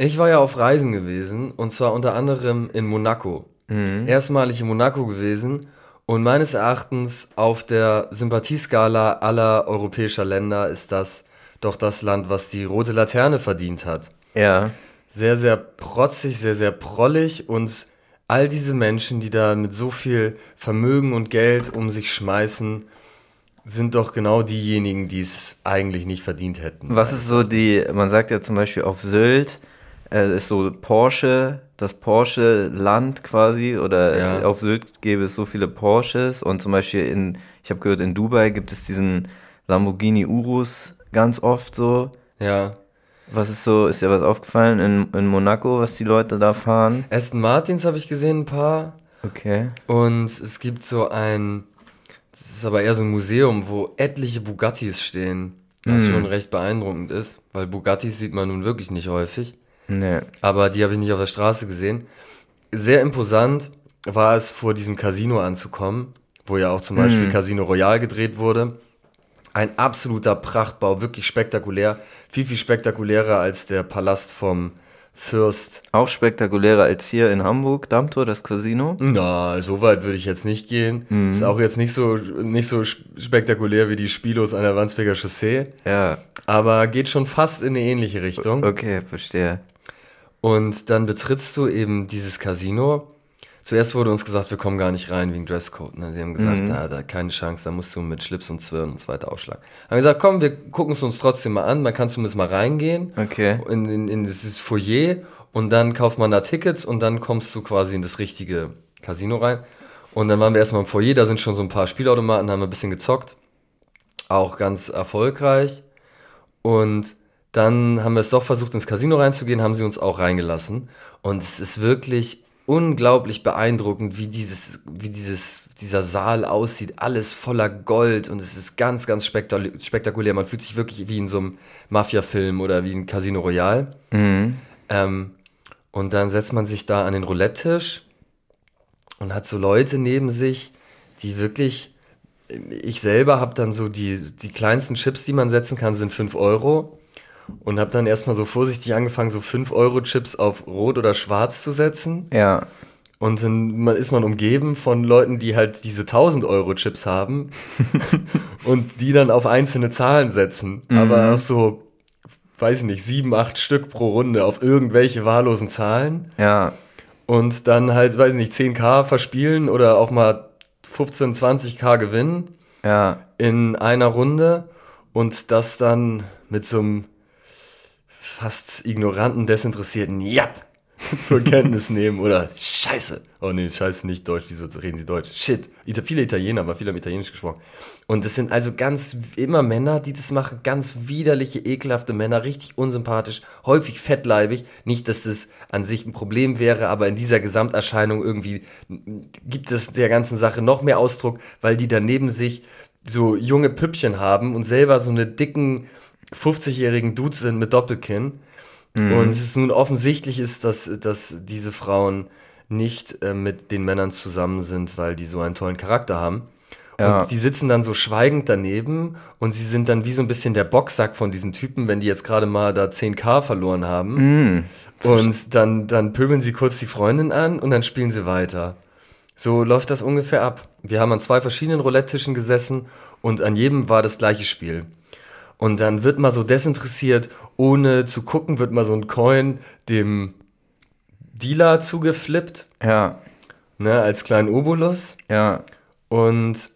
Ich war ja auf Reisen gewesen und zwar unter anderem in Monaco. Erstmalig in Monaco gewesen und meines Erachtens auf der Sympathieskala aller europäischer Länder ist das doch das Land, was die rote Laterne verdient hat. Ja. Sehr, sehr protzig, sehr, sehr prollig und all diese Menschen, die da mit so viel Vermögen und Geld um sich schmeißen, sind doch genau diejenigen, die es eigentlich nicht verdient hätten. Was ist so die, man sagt ja zum Beispiel auf Sylt, äh, ist so Porsche, das Porsche-Land quasi, oder Ja. auf Sylt gäbe es so viele Porsches und zum Beispiel in, ich habe gehört, in Dubai gibt es diesen Lamborghini Urus ganz oft so. Ja. Was ist so, ist dir was aufgefallen in, in Monaco, was die Leute da fahren? Aston Martins habe ich gesehen, ein paar. Okay. Und es gibt so ein, das ist aber eher so ein Museum, wo etliche Bugattis stehen. Was schon recht beeindruckend ist, weil Bugattis sieht man nun wirklich nicht häufig. Nee. Aber die habe ich nicht auf der Straße gesehen. Sehr imposant war es, vor diesem Casino anzukommen, wo ja auch zum Beispiel Casino Royale gedreht wurde. Ein absoluter Prachtbau, wirklich spektakulär. Viel, viel spektakulärer als der Palast vom Fürst. Auch spektakulärer als hier in Hamburg, Dammtor, das Casino. Na, so weit würde ich jetzt nicht gehen. Ist auch jetzt nicht so, nicht so sp- spektakulär wie die Spielos an der Wandsbeker Chaussee. Ja, Aber geht schon fast in eine ähnliche Richtung. okay, verstehe. Und dann betrittst du eben dieses Casino. Zuerst wurde uns gesagt, wir kommen gar nicht rein wegen Dresscode. Ne? Sie haben gesagt, da, da keine Chance, da musst du mit Schlips und Zwirn und so weiter aufschlagen. Haben gesagt, komm, wir gucken es uns trotzdem mal an. Man kann zumindest mal reingehen Okay. in, in, in dieses Foyer und dann kauft man da Tickets und dann kommst du quasi in das richtige Casino rein. Und dann waren wir erstmal im Foyer, da sind schon so ein paar Spielautomaten, haben wir ein bisschen gezockt. Auch ganz erfolgreich. Und dann haben wir es doch versucht, ins Casino reinzugehen, haben sie uns auch reingelassen. Und es ist wirklich unglaublich beeindruckend, wie dieses, wie dieses, dieser Saal aussieht. Alles voller Gold und es ist ganz, ganz spektakul- spektakulär. Man fühlt sich wirklich wie in so einem Mafia-Film oder wie in Casino Royale. Ähm, und dann setzt man sich da an den Roulette-Tisch und hat so Leute neben sich, die wirklich, ich selber habe dann so die, die kleinsten Chips, die man setzen kann, sind 5 Euro. Und habe dann erstmal so vorsichtig angefangen, so 5 Euro Chips auf Rot oder Schwarz zu setzen. Ja. Und dann man, ist man umgeben von Leuten, die halt diese 1000 Euro Chips haben und die dann auf einzelne Zahlen setzen. Aber auch so, weiß ich nicht, sieben, acht Stück pro Runde auf irgendwelche wahllosen Zahlen Ja. und dann halt, weiß ich nicht, 10k verspielen oder auch mal 15, 20k gewinnen Ja. in einer Runde und das dann mit so einem fast ignoranten, desinteressierten Jap zur Kenntnis nehmen oder Scheiße. Oh nee, Scheiße nicht Deutsch. Wieso reden sie Deutsch? Shit. Viele Italiener, aber viele haben Italienisch gesprochen. Und es sind also ganz immer Männer, die das machen. Ganz widerliche, ekelhafte Männer, richtig unsympathisch, häufig fettleibig. Nicht, dass es an sich ein Problem wäre, aber in dieser Gesamterscheinung irgendwie gibt es der ganzen Sache noch mehr Ausdruck, weil die daneben sich so junge Püppchen haben und selber so eine dicken 50-jährigen Dudes sind mit Doppelkinn. Und es ist nun offensichtlich ist, dass, dass diese Frauen nicht äh, mit den Männern zusammen sind, weil die so einen tollen Charakter haben. Ja. Und die sitzen dann so schweigend daneben und sie sind dann wie so ein bisschen der Boxsack von diesen Typen, wenn die jetzt gerade mal da 10k verloren haben. Und dann, dann pöbeln sie kurz die Freundin an und dann spielen sie weiter. So läuft das ungefähr ab. Wir haben an zwei verschiedenen Roulette-Tischen gesessen und an jedem war das gleiche Spiel. Und dann wird mal so desinteressiert, ohne zu gucken, wird mal so ein Coin dem Dealer zugeflippt, Ja. ne, als kleinen Obolus. Ja. Und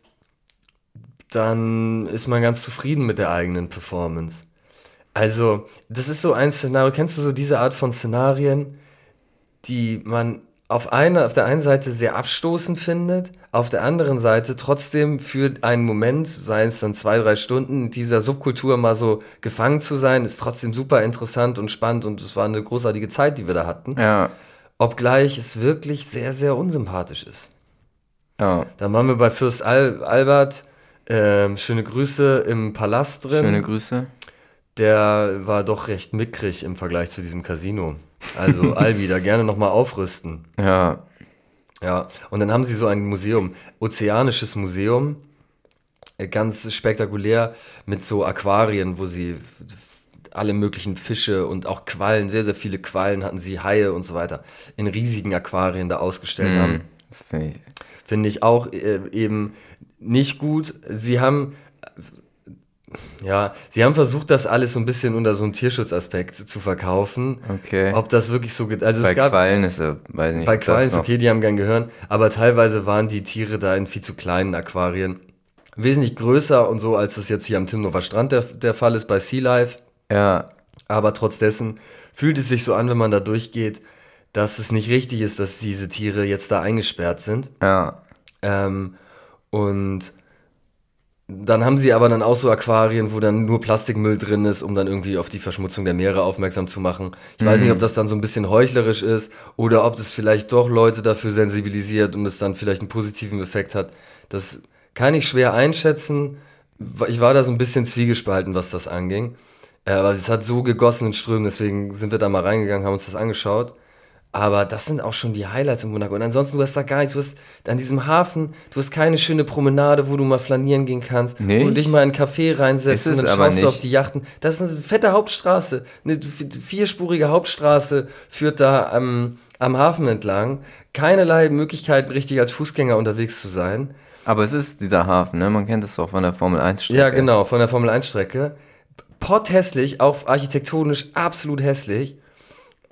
dann ist man ganz zufrieden mit der eigenen Performance. Also, das ist so ein Szenario. Kennst du so diese Art von Szenarien, die man auf, eine, auf der einen Seite sehr abstoßend findet, auf der anderen Seite trotzdem für einen Moment, seien es dann zwei, drei Stunden, in dieser Subkultur mal so gefangen zu sein, ist trotzdem super interessant und spannend und es war eine großartige Zeit, die wir da hatten. Ja. Obgleich es wirklich sehr, sehr unsympathisch ist. Ja. Dann waren wir bei Fürst Al Albert. Ähm, schöne Grüße im Palast drin. Schöne Grüße. Der war doch recht mickrig im Vergleich zu diesem Casino. Also Albi, da gerne nochmal aufrüsten. Ja. Ja, und dann haben sie so ein Museum, Ozeanisches Museum, äh, ganz spektakulär mit so Aquarien, wo sie alle möglichen Fische und auch Quallen, sehr, sehr viele Quallen hatten sie, Haie und so weiter, in riesigen Aquarien da ausgestellt haben. Das finde ich. Finde ich auch äh, eben nicht gut. Sie haben, ja, sie haben versucht, das alles so ein bisschen unter so einem Tierschutzaspekt zu verkaufen. Okay. Ob das wirklich so geht. Also Bei es gab, Quallen ist er, weiß nicht. bei Quallen ist okay, die haben gern Gehirn, aber teilweise waren die Tiere da in viel zu kleinen Aquarien. Wesentlich größer und so, als das jetzt hier am Timnover Strand der, der Fall ist bei Sea Life. Ja, Aber trotz dessen fühlt es sich so an, wenn man da durchgeht, dass es nicht richtig ist, dass diese Tiere jetzt da eingesperrt sind. ja. Ähm, und dann haben sie aber dann auch so Aquarien, wo dann nur Plastikmüll drin ist, um dann irgendwie auf die Verschmutzung der Meere aufmerksam zu machen. Ich weiß nicht, ob das dann so ein bisschen heuchlerisch ist oder ob das vielleicht doch Leute dafür sensibilisiert und es dann vielleicht einen positiven Effekt hat. Das kann ich schwer einschätzen. Ich war da so ein bisschen zwiegespalten, was das anging. Äh, Aber es hat so gegossen in Strömen, deswegen sind wir da mal reingegangen, haben uns das angeschaut. Aber das sind auch schon die Highlights in Monaco. Und ansonsten, du hast da gar nichts. Du hast an diesem Hafen, du hast keine schöne Promenade, wo du mal flanieren gehen kannst, wo du Nicht? dich mal in einen Café reinsetzt und dann schaust du auf nicht. die Yachten. Das ist eine fette Hauptstraße. Eine vierspurige Hauptstraße führt da am, am Hafen entlang. Keinerlei Möglichkeiten, richtig als Fußgänger unterwegs zu sein. Aber es ist dieser Hafen, ne? Man kennt es doch von der Formel 1 Strecke. Ja, genau, von der Formel 1 Strecke. Potthässlich, auch architektonisch absolut hässlich.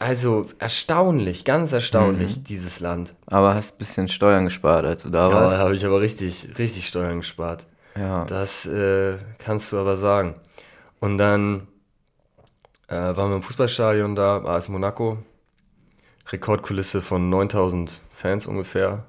Also erstaunlich, ganz erstaunlich, Mhm. dieses Land. Aber hast ein bisschen Steuern gespart, als du da Ja, da warst. habe ich aber richtig, richtig Steuern gespart. Ja. Das äh, kannst du aber sagen. Und dann äh, waren wir im Fußballstadion da, AS Monaco. Rekordkulisse von 9000 Fans ungefähr,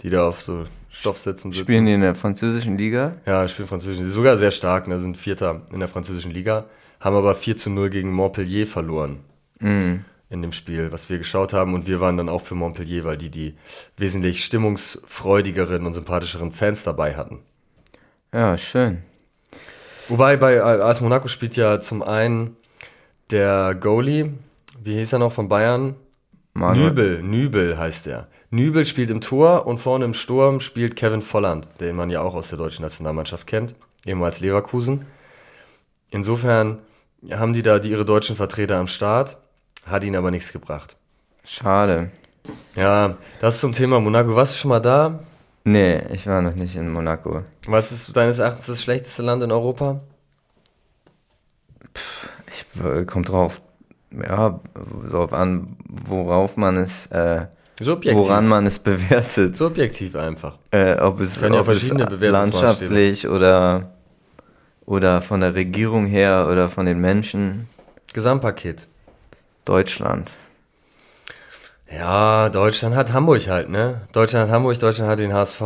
die da auf so Stoffsitzen sitzen. Spielen die in der französischen Liga? Ja, spielen Französisch. Die sind sogar sehr stark, ne? sind Vierter in der französischen Liga, haben aber 4 zu 0 gegen Montpellier verloren Mhm. in dem Spiel, was wir geschaut haben. Und wir waren dann auch für Montpellier, weil die die wesentlich stimmungsfreudigeren und sympathischeren Fans dabei hatten. Ja, schön. Wobei bei AS Monaco spielt ja zum einen der Goalie, wie hieß er noch von Bayern? Manuel. Nübel, Nübel heißt er. Nübel spielt im Tor und vorne im Sturm spielt Kevin Volland, den man ja auch aus der deutschen Nationalmannschaft kennt, ehemals Leverkusen. Insofern haben die da die, ihre deutschen Vertreter am Start, hat ihnen aber nichts gebracht. Schade. Ja, das zum Thema Monaco. Warst du schon mal da? Nee, ich war noch nicht in Monaco. Was ist deines Erachtens das schlechteste Land in Europa? Ich, äh, kommt drauf, ja, darauf an, worauf man es, äh, Subjektiv. woran man es bewertet. Subjektiv einfach. Äh, ob es, Können ja ob es verschiedene Bewertungsmaßstäbe. landschaftlich oder, oder von der Regierung her oder von den Menschen. Gesamtpaket. Deutschland. Ja, Deutschland hat Hamburg halt, ne? Deutschland hat Hamburg, Deutschland hat den HSV.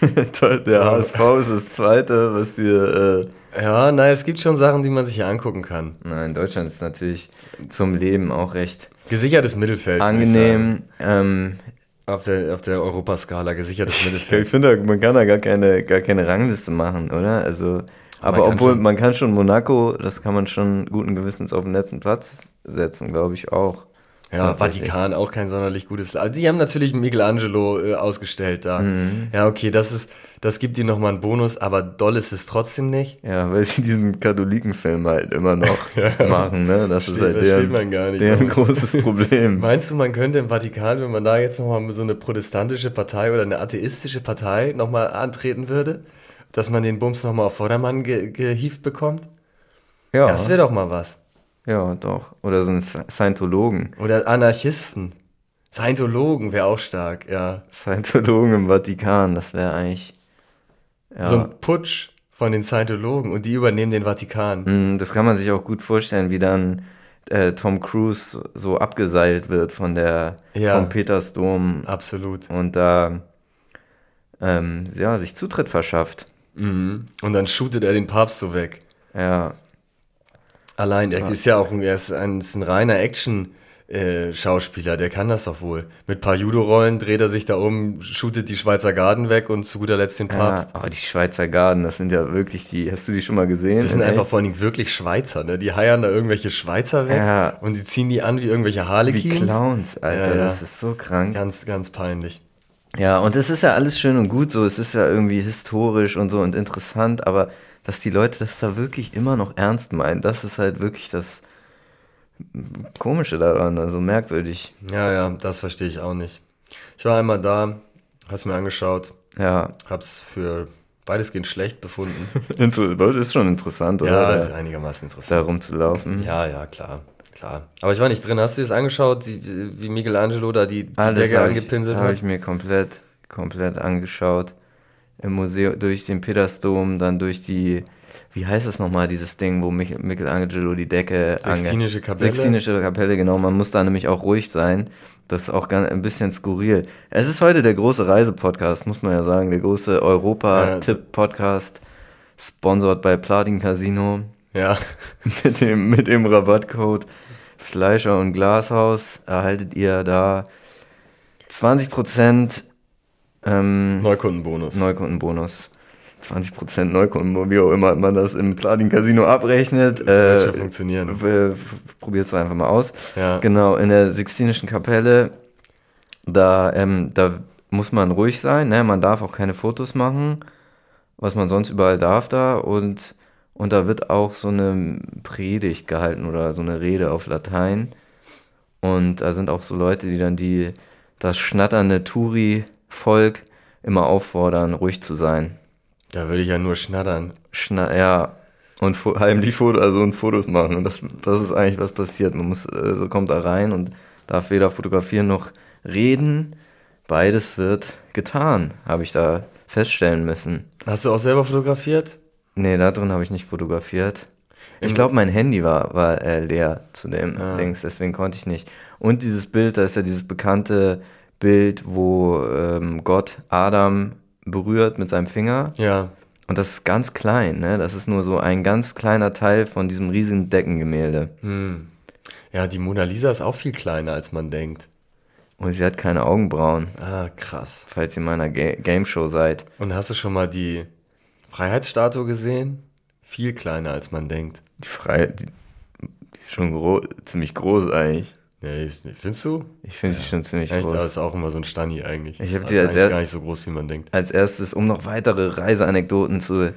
Der HSV ist das zweite, was dir. Äh, Ja, nein, es gibt schon Sachen, die man sich hier angucken kann. nein, Deutschland ist natürlich zum Leben auch recht Gesichertes Mittelfeld. ich angenehm. Ähm, Auf der, auf der Europaskala, gesichertes ich Mittelfeld. finde, man kann da gar keine, gar keine Rangliste machen, oder? Also, aber kann obwohl schon. man kann schon Monaco, das kann man schon guten Gewissens auf den letzten Platz setzen, glaube ich auch. Ja. Vatikan auch kein sonderlich gutes Land. Also die haben natürlich Michelangelo äh, ausgestellt da. Mhm. Ja, okay, das ist, das gibt ihnen nochmal einen Bonus, aber doll ist es trotzdem nicht. Ja, weil sie diesen Katholikenfilm halt immer noch machen, ne? Das ist Versteht- halt deren, man gar nicht, deren großes Problem. Meinst du, man könnte im Vatikan, wenn man da jetzt nochmal so eine protestantische Partei oder eine atheistische Partei nochmal antreten würde, dass man den Bums nochmal auf Vordermann ge gehievt bekommt? Ja, Das wäre doch mal was. ja, doch. Oder so ein Scientologen. Oder Anarchisten. Scientologen wäre auch stark, ja. Scientologen im Vatikan, das wäre eigentlich. Ja. So ein Putsch von den Scientologen und die übernehmen den Vatikan. Mm, Das kann man sich auch gut vorstellen, wie dann äh, Tom Cruise so abgeseilt wird von der Ja. vom Petersdom Absolut. und da ähm, ja, sich Zutritt verschafft. Mhm. Und dann shootet er den Papst so weg. Ja, Allein, er ist ja auch ein, er ist ein, ist ein reiner Action-Schauspieler, der kann das doch wohl. Mit ein paar Judo-Rollen dreht er sich da um, shootet die Schweizer Garden weg und zu guter Letzt den ja. Papst. Aber die Schweizer Garden, das sind ja wirklich die. Hast du die schon mal gesehen? Das sind In einfach echt? vor allen Dingen wirklich Schweizer, ne? Die heiern da irgendwelche Schweizer weg Ja. und die ziehen die an wie irgendwelche wie Harlequins. Clowns, Alter. Ja, ja. Das ist so krank. Ganz, ganz peinlich. Ja, und es ist ja alles schön und gut so, es ist ja irgendwie historisch und so und interessant, aber dass die Leute das da wirklich immer noch ernst meinen. Das ist halt wirklich das Komische daran, also merkwürdig. Ja, ja, das verstehe ich auch nicht. Ich war einmal da, hast mir angeschaut, Ja, hab's für weitestgehend schlecht befunden. Ist schon interessant, oder? ja, ist einigermaßen interessant. da rumzulaufen. Ja, ja, klar, klar. Aber ich war nicht drin. Hast du dir das angeschaut, wie Michelangelo da die, die Alles Decke habe ich, angepinselt hab hat? ich mir komplett, komplett angeschaut. Im Museum, durch den Petersdom, dann durch die, wie heißt das nochmal, dieses Ding, wo Mich Michelangelo die Decke Sixtinische Kapelle? Sixtinische Kapelle, genau. Man muss da nämlich auch ruhig sein. Das ist auch ganz, ein bisschen skurril. Es ist heute der große Reisepodcast, muss man ja sagen. Der große Europa-Tipp-Podcast. Sponsored bei Platin Casino. Ja, Mit dem, mit dem Rabattcode Fleischer und Glashaus erhaltet ihr da 20% ähm, Neukundenbonus. Neukundenbonus. 20% Neukundenbonus, wie auch immer man das im Platin Casino abrechnet. Wird Äh, schon funktionieren. Probier's doch einfach mal aus. Ja. Genau, in der Sixtinischen Kapelle, da, ähm, da muss man ruhig sein, ne? man darf auch keine Fotos machen, was man sonst überall darf da und, und da wird auch so eine Predigt gehalten oder so eine Rede auf Latein und da sind auch so Leute, die dann die, das schnatternde Touri-Volk immer auffordern, ruhig zu sein. Da würde ich ja nur schnattern. Schna ja, und heimlich Foto, also und Fotos machen. Und das, das ist eigentlich was passiert. Man muss, also kommt da rein und darf weder fotografieren noch reden. Beides wird getan, habe ich da feststellen müssen. Hast du auch selber fotografiert? Nee, da drin habe ich nicht fotografiert. Ich Im- glaube, mein Handy war, war äh, leer zu dem Ah. Dings, deswegen konnte ich nicht. Und dieses Bild, da ist ja dieses bekannte Bild, wo ähm, Gott Adam berührt mit seinem Finger. Ja. Und das ist ganz klein, ne? Das ist nur so ein ganz kleiner Teil von diesem riesigen Deckengemälde. Hm. Ja, die Mona Lisa ist auch viel kleiner, als man denkt. Und sie hat keine Augenbrauen, Ah, krass. falls ihr in meiner Ga Game Show seid. Und hast du schon mal die Freiheitsstatue gesehen? Viel kleiner, als man denkt. Die Freiheit, die, die ist schon gro ziemlich groß eigentlich. Nee, findest du? Ich finde sie schon ziemlich Echt, aber groß. ist auch immer so ein Stani eigentlich. Ich hab Das die ist als gar nicht so groß, wie man denkt. Als erstes, um noch weitere Reiseanekdoten zu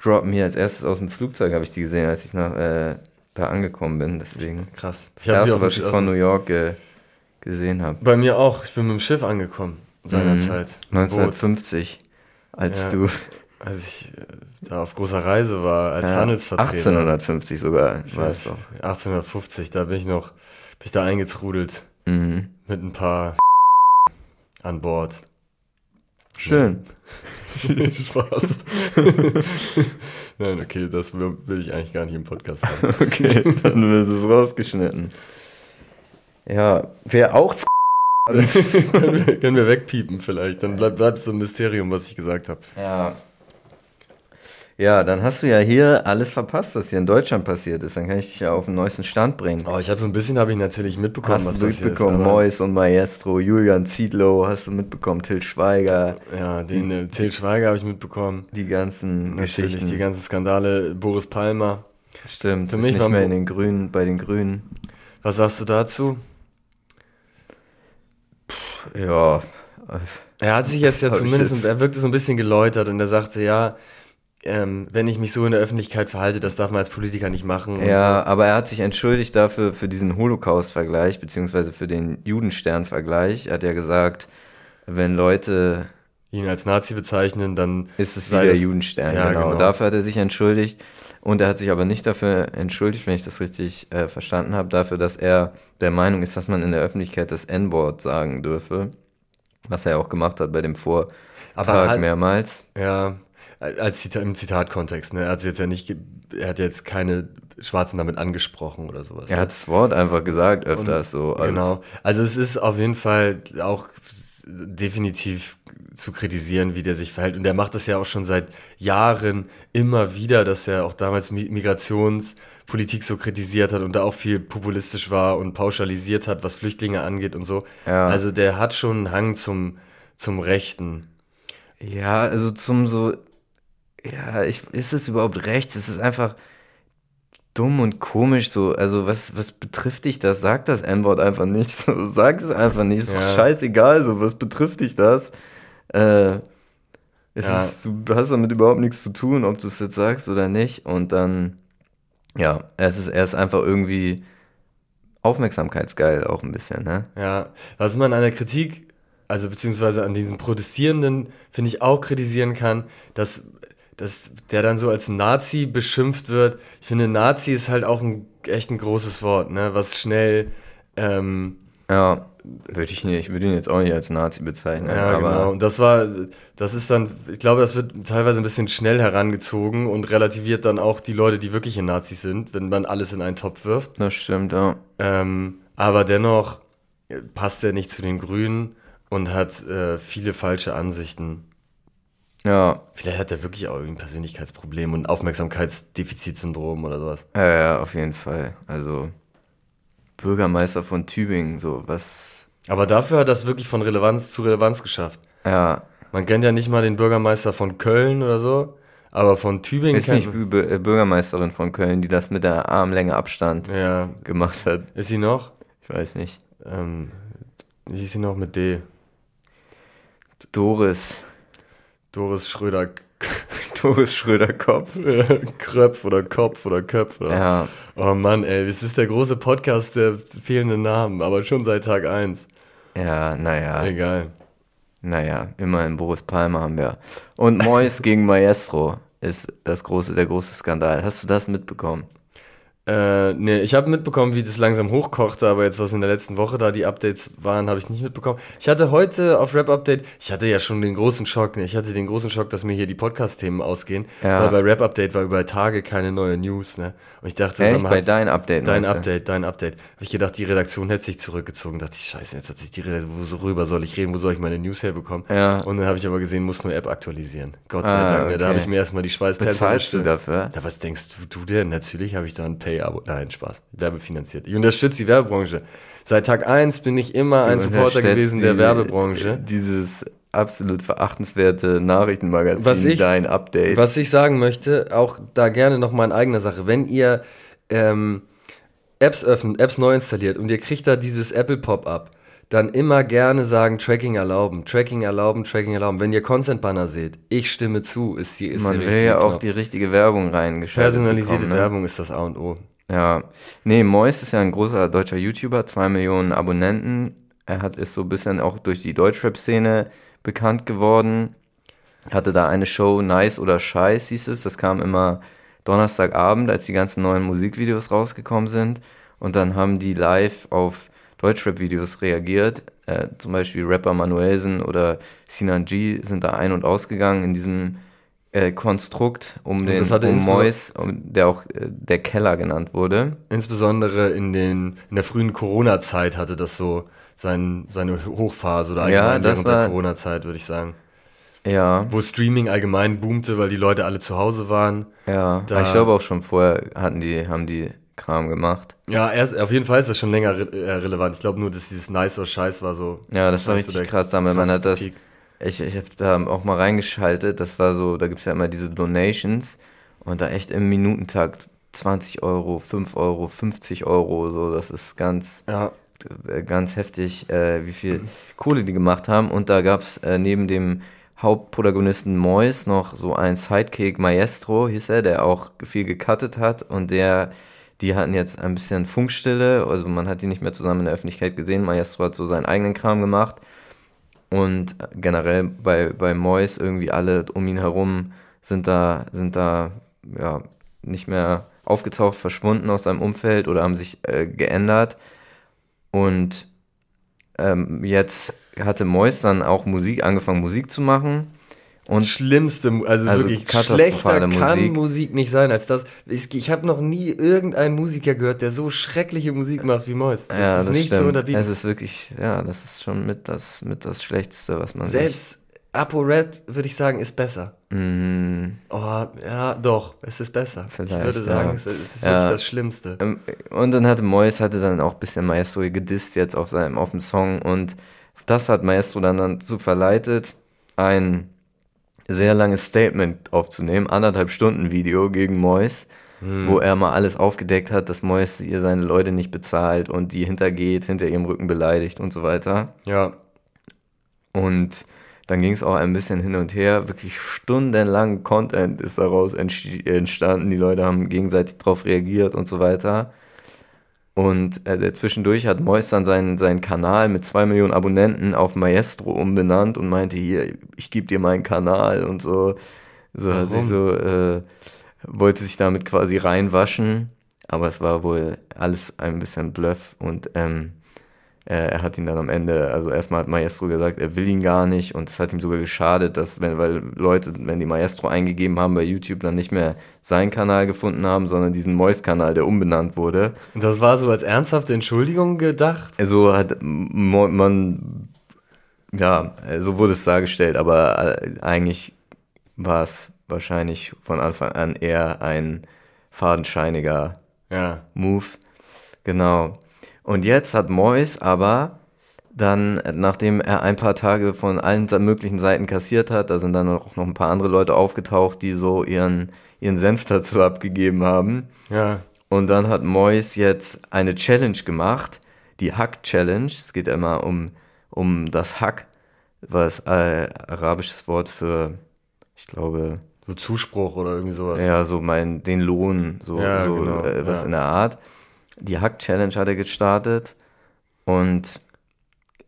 droppen, hier als erstes aus dem Flugzeug habe ich die gesehen, als ich nach, äh, da angekommen bin. Deswegen. Krass. Ich Das erste, was ich von New York ge gesehen habe. Bei mir auch. Ich bin mit dem Schiff angekommen seinerzeit. Boot. 1950, als Ja. du Als ich äh, da auf großer Reise war, als Ja, Handelsvertreter. 1850 sogar, war es doch. 1850, da bin ich noch, bin ich da eingetrudelt Mhm. mit ein paar an Bord. Schön. Spaß. Nein, okay, das will ich eigentlich gar nicht im Podcast haben. Okay, dann wird es rausgeschnitten. Ja, wer auch können, wir, können wir wegpiepen vielleicht, dann bleibt, bleibt so ein Mysterium, was ich gesagt habe. Ja. Ja, dann hast du ja hier alles verpasst, was hier in Deutschland passiert ist. Dann kann ich dich ja auf den neuesten Stand bringen. Oh, ich habe so ein bisschen, habe ich natürlich mitbekommen, hast was du passiert mitbekommen, ist. Mois und Maestro, Julian Ziedlow, hast du mitbekommen, Till Schweiger, Ja, den äh, Till Schweiger habe ich mitbekommen. die ganzen Natürlich Geschichten. die ganzen Skandale. Boris Palmer. Stimmt, Für ist mich nicht war- mehr in den Grünen, bei den Grünen. Was sagst du dazu? Ja, Er hat sich jetzt ja ich zumindest, er wirkte so ein bisschen geläutert und er sagte, ja, ähm, wenn ich mich so in der Öffentlichkeit verhalte, das darf man als Politiker nicht machen. Ja, aber er hat sich entschuldigt dafür, für diesen Holocaust-Vergleich, beziehungsweise für den Judenstern-Vergleich. Er hat ja gesagt, wenn Leute, so. ihn als Nazi bezeichnen, dann ist es wie sei der das- Judenstern, Ja, genau. genau. Dafür hat er sich entschuldigt. Und er hat sich aber nicht dafür entschuldigt, wenn ich das richtig äh, verstanden habe, dafür, dass er der Meinung ist, dass man in der Öffentlichkeit das N-Wort sagen dürfe. Was er auch gemacht hat bei dem Vortrag halt- mehrmals. Ja, als Zita im Zitatkontext, ne? Er hat jetzt ja nicht, er hat jetzt keine Schwarzen damit angesprochen oder sowas. Er hat das Wort einfach gesagt öfters so. als- Genau. Also es ist auf jeden Fall auch definitiv zu kritisieren, wie der sich verhält. Und der macht das ja auch schon seit Jahren immer wieder, dass er auch damals Mi- Migrationspolitik so kritisiert hat und da auch viel populistisch war und pauschalisiert hat, was Flüchtlinge angeht und so. Ja. Also der hat schon einen Hang zum, zum Rechten. Ja, also zum so, ja, ich, ist es überhaupt rechts? Es ist einfach dumm und komisch so. Also was, was betrifft dich das? Sag das N-Wort einfach nicht. So, sag es einfach nicht. Ist doch Ja. scheißegal. So, was betrifft dich das? Äh, Es Ja. ist, du hast damit überhaupt nichts zu tun, ob du es jetzt sagst oder nicht. Und dann, ja, es ist, er ist einfach irgendwie aufmerksamkeitsgeil auch ein bisschen, ne? Ja, was man an der Kritik, also beziehungsweise an diesen Protestierenden, finde ich auch kritisieren kann, dass, dass der dann so als Nazi beschimpft wird. Ich finde, Nazi ist halt auch ein echt ein großes Wort, ne, was schnell, ähm, Ja, würde ich nicht, ich würde ihn jetzt auch nicht als Nazi bezeichnen, ja, genau. Und das war, das ist dann, ich glaube, das wird teilweise ein bisschen schnell herangezogen und relativiert dann auch die Leute, die wirkliche Nazis sind, wenn man alles in einen Topf wirft. das stimmt, ja. Ähm, aber dennoch äh, passt er nicht zu den Grünen und hat äh, viele falsche Ansichten. Ja, Vielleicht hat er wirklich auch irgendein Persönlichkeitsproblem und Aufmerksamkeitsdefizitsyndrom oder sowas. ja, ja, auf jeden Fall. Also, Bürgermeister von Tübingen, so was, Aber dafür hat das wirklich von Relevanz zu Relevanz geschafft. ja, Man kennt ja nicht mal den Bürgermeister von Köln oder so, aber von Tübingen ist nicht Bü- äh, Bürgermeisterin von Köln, die das mit der Armlänge Abstand Ja, gemacht hat. ist sie noch? Ich weiß nicht. Ähm, wie ist sie noch mit D? Doris, Doris Schröder Doris Schröder-Kopf. Kröpf oder Kopf oder Köpf oder. Ja, Oh Mann, ey, es ist der große Podcast der fehlenden Namen, aber schon seit Tag 1. ja, naja. Egal. Naja, immerhin Boris Palmer haben wir. Und Mois gegen Maestro ist das große, der große Skandal. Hast du das mitbekommen? Äh, nee, ich habe mitbekommen, wie das langsam hochkochte, aber jetzt, was in der letzten Woche da die Updates waren, habe ich nicht mitbekommen. Ich hatte heute auf Rap Update, ich hatte ja schon den großen Schock, ne? ich hatte den großen Schock, dass mir hier die Podcast-Themen ausgehen, Ja. weil bei Rap Update war über Tage keine neue News, ne? Und ich dachte, Echt? sag mal, Bei dein Update? Dein? Update, dein Update. Habe ich gedacht, die Redaktion hätte sich zurückgezogen. Dachte ich, scheiße, jetzt hat sich die Redaktion, worüber soll ich reden, wo soll ich meine News herbekommen? Ja. Und dann habe ich aber gesehen, muss nur App aktualisieren. Gott sei Ah, Dank, ne? da okay. habe ich mir erstmal die Schweißperlen Bezahlst du dafür? Na, was denkst du, du denn? Natürlich habe ich da ein Pay-Abo. Nein, Spaß. Werbefinanziert. Ich unterstütze die Werbebranche. Seit Tag 1 bin ich immer ein Du Supporter unterstellst gewesen der die- Werbebranche. Dieses absolut verachtenswerte Nachrichtenmagazin, Was ich- dein Update. Was ich sagen möchte, auch da gerne noch mal in eigener Sache, wenn ihr ähm, Apps öffnet, Apps neu installiert und ihr kriegt da dieses Apple Pop-up, dann immer gerne sagen, Tracking erlauben, Tracking erlauben, Tracking erlauben. Wenn ihr Consent-Banner seht, ich stimme zu, ist, die, ist Man der will ja auch die richtige Werbung reingeschaltet Personalisierte bekommen, ne? Werbung ist das A und O. Ja, nee, Mois ist ja ein großer deutscher YouTuber, zwei Millionen Abonnenten. Er hat ist so ein bisschen auch durch die Deutschrap-Szene bekannt geworden. Hatte da eine Show, Nice oder Scheiß hieß es. Das kam immer Donnerstagabend, als die ganzen neuen Musikvideos rausgekommen sind. Und dann haben die live auf Deutschrap-Videos reagiert. Äh, zum Beispiel Rapper Manuelsen oder Sinan G sind da ein- und ausgegangen in diesem äh, Konstrukt um den das hatte um Mois, um, der auch äh, der Keller genannt wurde. Insbesondere in, den, in der frühen Corona-Zeit hatte das so sein, seine Hochphase oder Ja, allgemein das während der war- Corona-Zeit, würde ich sagen. Ja, Wo Streaming allgemein boomte, weil die Leute alle zu Hause waren. ja. Da- ich glaube auch schon vorher hatten die, haben die Kram gemacht. Ja, erst, auf jeden Fall ist das schon länger re äh, relevant. Ich glaube nur, dass dieses Nice oder Scheiß war so. Ja, das war richtig krass damals. Man hat das, Peak. ich, ich habe da auch mal reingeschaltet, das war so, da gibt's ja immer diese Donations und da echt im Minutentakt 20 Euro, 5 Euro, 50 Euro, so, das ist ganz, Ja, äh, ganz heftig, äh, wie viel Kohle die gemacht haben. Und da gab's äh, neben dem Hauptprotagonisten Mois noch so ein Sidekick Maestro, hieß er, der auch viel gecuttet hat und der, die hatten jetzt ein bisschen Funkstille, also man hat die nicht mehr zusammen in der Öffentlichkeit gesehen. Maestro hat so seinen eigenen Kram gemacht und generell bei, bei Mois irgendwie alle um ihn herum sind da, sind da, ja, nicht mehr aufgetaucht, verschwunden aus seinem Umfeld oder haben sich äh, geändert. Und ähm, jetzt hatte Mois dann auch Musik, angefangen Musik zu machen. Und schlimmste, also, Also wirklich schlechter kann Musik. Musik. nicht sein als das. Ich, ich habe noch nie irgendeinen Musiker gehört, der so schreckliche Musik macht wie Mois. Das ja, ist das nicht zu stimmt. unterbieten. Es ist wirklich, ja, das ist schon mit das, mit das Schlechteste, was man Selbst ApoRed, würde ich sagen, ist besser. Mm, Oh, ja, doch, es ist besser. ich Vielleicht, würde sagen, ja. es, es ist Ja. wirklich das Schlimmste. Ähm, Und dann hatte Mois hatte dann auch ein bisschen Maestro gedisst jetzt auf seinem auf dem Song und das hat Maestro dann dazu verleitet, ein sehr langes Statement aufzunehmen, anderthalb Stunden Video gegen Mois, wo er mal alles aufgedeckt hat, dass Mois ihr seine Leute nicht bezahlt und die hintergeht, hinter ihrem Rücken beleidigt und so weiter. Ja, Und dann ging es auch ein bisschen hin und her. Wirklich stundenlang Content ist daraus entstanden. Die Leute haben gegenseitig darauf reagiert und so weiter. Und äh, zwischendurch hat Mois dann seinen, seinen Kanal mit zwei Millionen Abonnenten auf Maestro umbenannt und meinte, hier, ich gebe dir meinen Kanal und so. So hat sich so, äh, wollte sich damit quasi reinwaschen. Aber es war wohl alles ein bisschen Bluff und ähm, er hat ihn dann am Ende, also erstmal hat Maestro gesagt, er will ihn gar nicht und es hat ihm sogar geschadet, dass, wenn, weil Leute, wenn die Maestro eingegeben haben bei YouTube, dann nicht mehr seinen Kanal gefunden haben, sondern diesen Moist-Kanal, der umbenannt wurde. Und das war so als ernsthafte Entschuldigung gedacht? Also hat man, ja, so wurde es dargestellt, aber äh, eigentlich war es wahrscheinlich von Anfang an eher ein fadenscheiniger ja. Move. Genau. Und jetzt hat Mois aber dann, nachdem er ein paar Tage von allen möglichen Seiten kassiert hat, da sind dann auch noch ein paar andere Leute aufgetaucht, die so ihren, ihren Senf dazu abgegeben haben. Ja. Und dann hat Mois jetzt eine Challenge gemacht, die Hack-Challenge. Es geht immer um, um das Hack, was äh, arabisches Wort für, ich glaube. So Zuspruch oder irgendwie sowas. Ja, so mein, den Lohn, so, ja, so genau, äh, was ja. in der Art die Hack-Challenge hat er gestartet und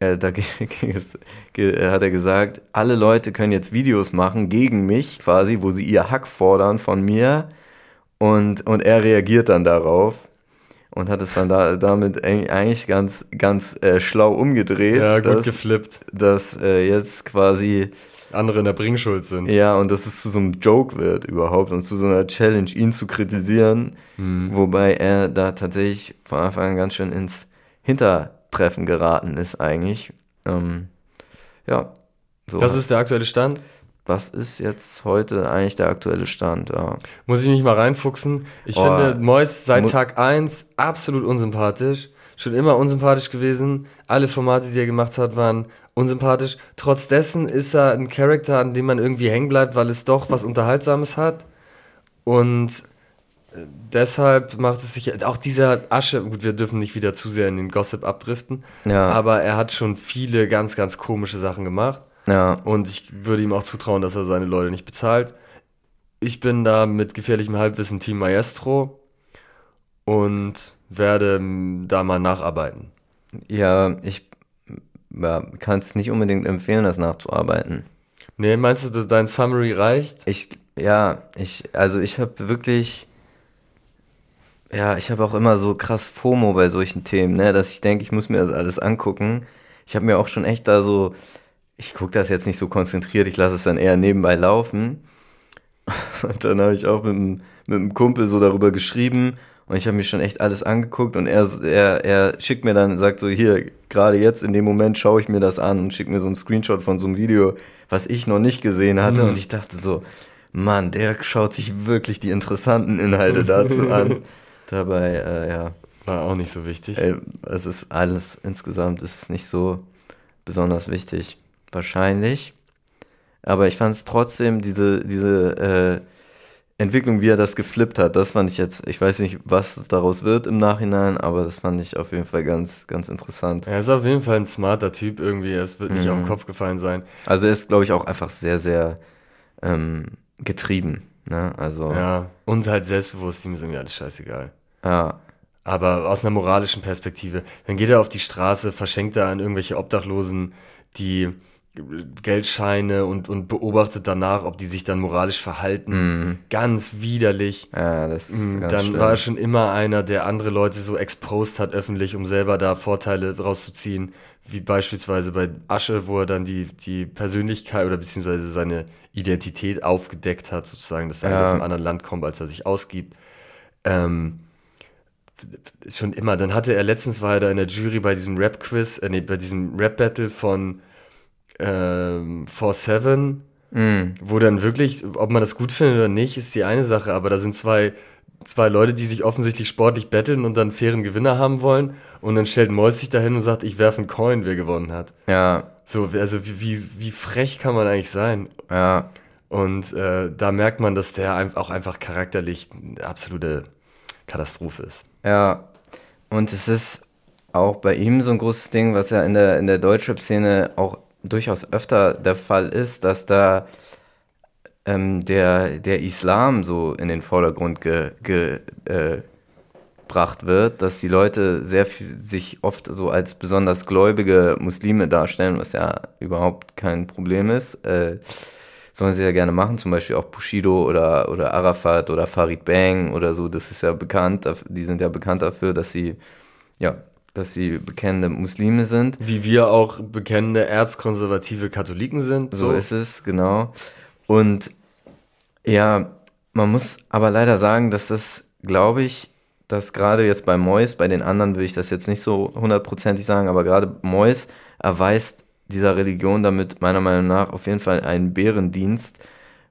äh, da hat er gesagt, alle Leute können jetzt Videos machen gegen mich quasi, wo sie ihr Hack fordern von mir und, und er reagiert dann darauf und hat es dann da, damit eigentlich ganz, ganz äh, schlau umgedreht. Ja, gut dass, geflippt. Dass äh, jetzt quasi andere in der Bringschuld sind. Ja, und dass es zu so einem Joke wird überhaupt und zu so einer Challenge, ihn zu kritisieren, mhm. wobei er da tatsächlich von Anfang an ganz schön ins Hintertreffen geraten ist eigentlich. Ähm, ja. So das ist der aktuelle Stand? Was ist jetzt heute eigentlich der aktuelle Stand? Ja. Muss ich mich mal reinfuchsen. Ich oh, finde Mois seit Tag 1 absolut unsympathisch. Schon immer unsympathisch gewesen. Alle Formate, die er gemacht hat, waren unsympathisch. Trotz dessen ist er ein Charakter, an dem man irgendwie hängen bleibt, weil es doch was Unterhaltsames hat. Und äh, deshalb macht es sich auch dieser Asche, gut, wir dürfen nicht wieder zu sehr in den Gossip abdriften, ja. aber er hat schon viele ganz, ganz komische Sachen gemacht. Ja. Und ich würde ihm auch zutrauen, dass er seine Leute nicht bezahlt. Ich bin da mit gefährlichem Halbwissen Team Maestro und werde da mal nacharbeiten. Ja, ich ja, kann es nicht unbedingt empfehlen, das nachzuarbeiten. Nee, meinst du, dass dein Summary reicht? Ich, ja, ich, also ich habe wirklich, ja, ich habe auch immer so krass FOMO bei solchen Themen, ne, dass ich denke, ich muss mir das alles angucken. Ich habe mir auch schon echt da so, ich gucke das jetzt nicht so konzentriert, ich lasse es dann eher nebenbei laufen. Und dann habe ich auch mit, mit einem Kumpel so darüber geschrieben und ich habe mir schon echt alles angeguckt und er, er, er schickt mir dann, sagt so, hier, gerade jetzt in dem Moment schaue ich mir das an und schickt mir so einen Screenshot von so einem Video, was ich noch nicht gesehen hatte. Mhm. Und ich dachte so, Mann, der schaut sich wirklich die interessanten Inhalte dazu an. Dabei, äh, ja. War auch nicht so wichtig. Ey, es ist alles insgesamt ist nicht so besonders wichtig. Wahrscheinlich. Aber ich fand es trotzdem, diese, diese, äh, Entwicklung, wie er das geflippt hat, das fand ich jetzt, ich weiß nicht, was daraus wird im Nachhinein, aber das fand ich auf jeden Fall ganz, ganz interessant. Er ist auf jeden Fall ein smarter Typ irgendwie, es wird nicht mhm. auf den Kopf gefallen sein. Also er ist, glaube ich, auch einfach sehr, sehr ähm, getrieben. Ne? Also, ja, und halt selbstbewusst, ihm ist irgendwie alles scheißegal. Ja. Aber aus einer moralischen Perspektive, dann geht er auf die Straße, verschenkt er an irgendwelche Obdachlosen, die Geldscheine und, und beobachtet danach, ob die sich dann moralisch verhalten. Mm. Ganz widerlich. Ja, das ist mm, ganz Dann schlimm. war er schon immer einer, der andere Leute so exposed hat öffentlich, um selber da Vorteile rauszuziehen. Wie beispielsweise bei Asche, wo er dann die, die Persönlichkeit oder beziehungsweise seine Identität aufgedeckt hat, sozusagen, dass er ja. aus einem anderen Land kommt, als er sich ausgibt. Ähm, schon immer. Dann hatte er letztens war er da in der Jury bei diesem Rap-Quiz, äh, nee, bei diesem Rap-Battle von ähm, 4-7, mm. wo dann wirklich, ob man das gut findet oder nicht, ist die eine Sache, aber da sind zwei, zwei Leute, die sich offensichtlich sportlich betteln und dann fairen Gewinner haben wollen und dann stellt Mois sich dahin und sagt, ich werfe einen Coin, wer gewonnen hat. Ja. So, also wie, wie frech kann man eigentlich sein? Ja. Und äh, da merkt man, dass der auch einfach charakterlich eine absolute Katastrophe ist. Ja. Und es ist auch bei ihm so ein großes Ding, was ja in der, in der Deutschrap-Szene auch durchaus öfter der Fall ist, dass da ähm, der, der Islam so in den Vordergrund ge, ge, äh, gebracht wird, dass die Leute sehr sich oft so als besonders gläubige Muslime darstellen, was ja überhaupt kein Problem ist. Äh, sollen sie ja gerne machen, zum Beispiel auch Bushido oder, oder Arafat oder Farid Bang oder so, das ist ja bekannt, die sind ja bekannt dafür, dass sie, ja, dass sie bekennende Muslime sind. Wie wir auch bekennende erzkonservative Katholiken sind. So, so ist es, genau. Und ja, man muss aber leider sagen, dass das, glaube ich, dass gerade jetzt bei Mois, bei den anderen würde ich das jetzt nicht so hundertprozentig sagen, aber gerade Mois erweist dieser Religion damit meiner Meinung nach auf jeden Fall einen Bärendienst,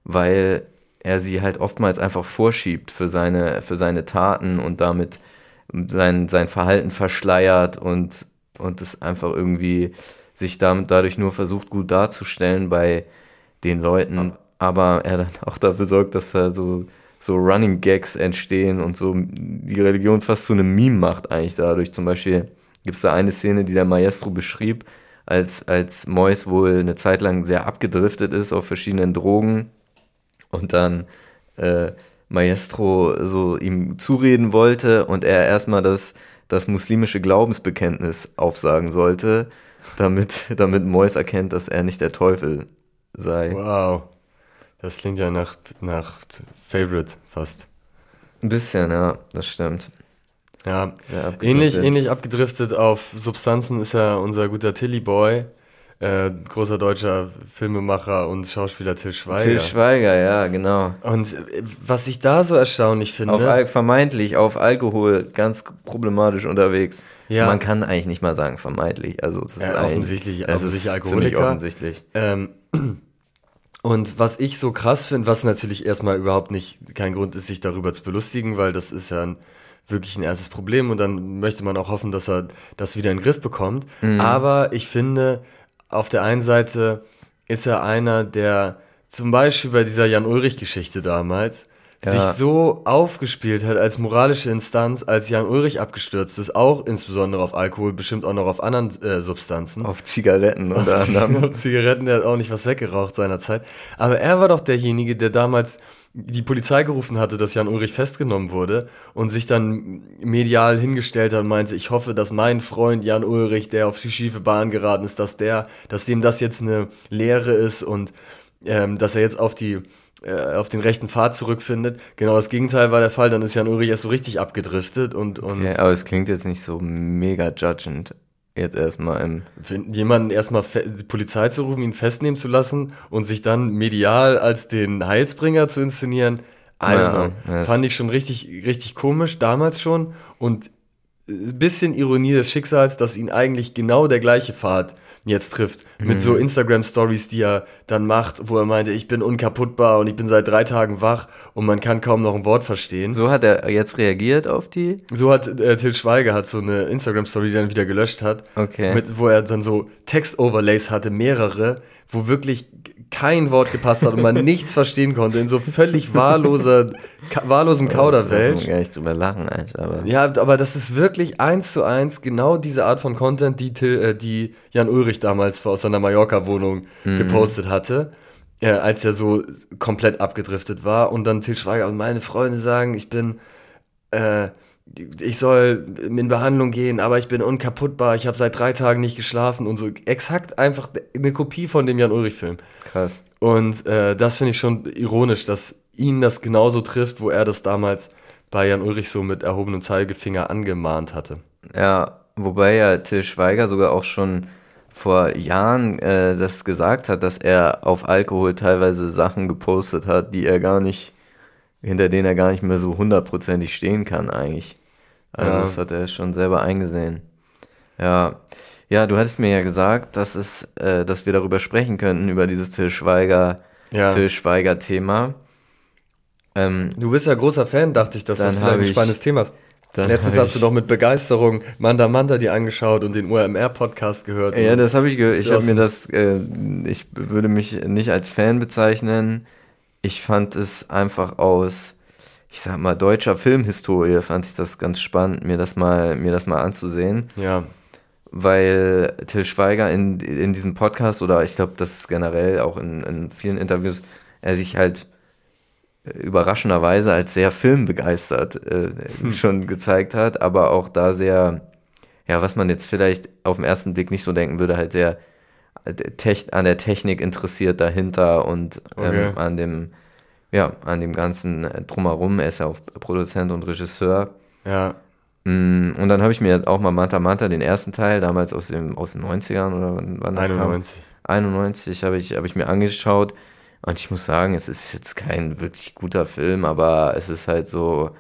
weil er sie halt oftmals einfach vorschiebt für seine, für seine Taten und damit sein, sein Verhalten verschleiert und, und es einfach irgendwie sich damit dadurch nur versucht, gut darzustellen bei den Leuten, aber er dann auch dafür sorgt, dass er so so Running Gags entstehen und so die Religion fast zu einem Meme macht eigentlich dadurch. Zum Beispiel gibt es da eine Szene, die der Maestro beschrieb, als, als Mois wohl eine Zeit lang sehr abgedriftet ist auf verschiedenen Drogen und dann äh, Maestro so ihm zureden wollte und er erstmal das, das muslimische Glaubensbekenntnis aufsagen sollte, damit, damit Mois erkennt, dass er nicht der Teufel sei. Wow. Das klingt ja nach, nach Favorite fast. Ein bisschen, ja, das stimmt. Ja, ähnlich, ähnlich abgedriftet auf Substanzen ist ja unser guter Tilly Boy, äh, großer deutscher Filmemacher und Schauspieler Till Schweiger. Till Schweiger, ja, genau. Und äh, was ich da so erstaunlich finde. Auf Al vermeintlich auf Alkohol ganz problematisch unterwegs. Ja. Man kann eigentlich nicht mal sagen vermeintlich. Also das ja, ist offensichtlich, offensichtlich Alkoholiker. offensichtlich. Ähm, Und was ich so krass finde, was natürlich erstmal überhaupt nicht kein Grund ist, sich darüber zu belustigen, weil das ist ja ein, wirklich ein erstes Problem und dann möchte man auch hoffen, dass er das wieder in den Griff bekommt. Mhm. Aber ich finde, auf der einen Seite ist er einer, der zum Beispiel bei dieser Jan-Ulrich-Geschichte damals ja. sich so aufgespielt hat als moralische Instanz, als Jan Ulrich abgestürzt ist, auch insbesondere auf Alkohol, bestimmt auch noch auf anderen äh, Substanzen. Auf Zigaretten unter anderem. Auf Zigaretten, der hat auch nicht was weggeraucht seinerzeit. Aber er war doch derjenige, der damals die Polizei gerufen hatte, dass Jan Ulrich festgenommen wurde und sich dann medial hingestellt hat und meinte, ich hoffe, dass mein Freund Jan Ulrich, der auf die schiefe Bahn geraten ist, dass der, dass dem das jetzt eine Lehre ist und ähm, dass er jetzt auf die äh, auf den rechten Pfad zurückfindet. Genau das Gegenteil war der Fall, dann ist Jan Ulrich erst so richtig abgedriftet und. und okay, aber es klingt jetzt nicht so mega judgend. Jetzt erstmal im. Jemanden erstmal die Polizei zu rufen, ihn festnehmen zu lassen und sich dann medial als den Heilsbringer zu inszenieren, I ja, Fand ich schon richtig, richtig komisch, damals schon. Und bisschen Ironie des Schicksals, dass ihn eigentlich genau der gleiche Pfad jetzt trifft. Mhm. Mit so Instagram-Stories, die er dann macht, wo er meinte, ich bin unkaputtbar und ich bin seit drei Tagen wach und man kann kaum noch ein Wort verstehen. So hat er jetzt reagiert auf die? So hat äh, Till Schweiger hat so eine Instagram-Story, die er dann wieder gelöscht hat. Okay. Mit, wo er dann so Text-Overlays hatte, mehrere, wo wirklich kein Wort gepasst hat und man nichts verstehen konnte, in so völlig wahlloser, wahllosem Kauderwelsch. Ich gar nicht drüber lachen, Alter. Aber. Ja, aber das ist wirklich eins zu eins genau diese Art von Content, die, äh, die Jan Ulrich damals aus seiner Mallorca-Wohnung mhm. gepostet hatte. Äh, als er so komplett abgedriftet war und dann Til Schweiger und meine Freunde sagen, ich bin äh, ich soll in Behandlung gehen, aber ich bin unkaputtbar, ich habe seit drei Tagen nicht geschlafen und so. Exakt einfach eine Kopie von dem Jan-Ulrich-Film. Krass. Und äh, das finde ich schon ironisch, dass ihn das genauso trifft, wo er das damals bei Jan Ulrich so mit erhobenem Zeigefinger angemahnt hatte. Ja, wobei ja Till Schweiger sogar auch schon vor Jahren äh, das gesagt hat, dass er auf Alkohol teilweise Sachen gepostet hat, die er gar nicht hinter denen er gar nicht mehr so hundertprozentig stehen kann eigentlich. Also ja. das hat er schon selber eingesehen. Ja. Ja, du hattest mir ja gesagt, dass es, äh, dass wir darüber sprechen könnten, über dieses Till Schweiger, ja. Till Schweiger-Thema. Ähm, du bist ja großer Fan, dachte ich, dass das vielleicht ein spannendes Thema ist. Letztens hast du doch mit Begeisterung Manda Manda die angeschaut und den URMR-Podcast gehört. Ja, das habe ich gehört. Ich habe mir das, äh, ich würde mich nicht als Fan bezeichnen ich fand es einfach aus, ich sag mal, deutscher Filmhistorie fand ich das ganz spannend, mir das mal, mir das mal anzusehen. Ja. weil Till Schweiger in, in diesem Podcast oder ich glaube, das ist generell auch in, in vielen Interviews, er sich halt überraschenderweise als sehr filmbegeistert äh, hm. schon gezeigt hat, aber auch da sehr, ja, was man jetzt vielleicht auf den ersten Blick nicht so denken würde, halt sehr äh, an der Technik interessiert dahinter und ähm, okay. ähm, an dem, ja, an dem ganzen äh, Drumherum. Er ist ja auch Produzent und Regisseur. Ja. Mm, und dann habe ich mir auch mal Manta Manta, den ersten Teil, damals aus, dem, aus den 90ern oder wann das 91. kam. 91 habe ich, hab ich mir angeschaut. Und ich muss sagen, es ist jetzt kein wirklich guter Film, aber es ist halt so,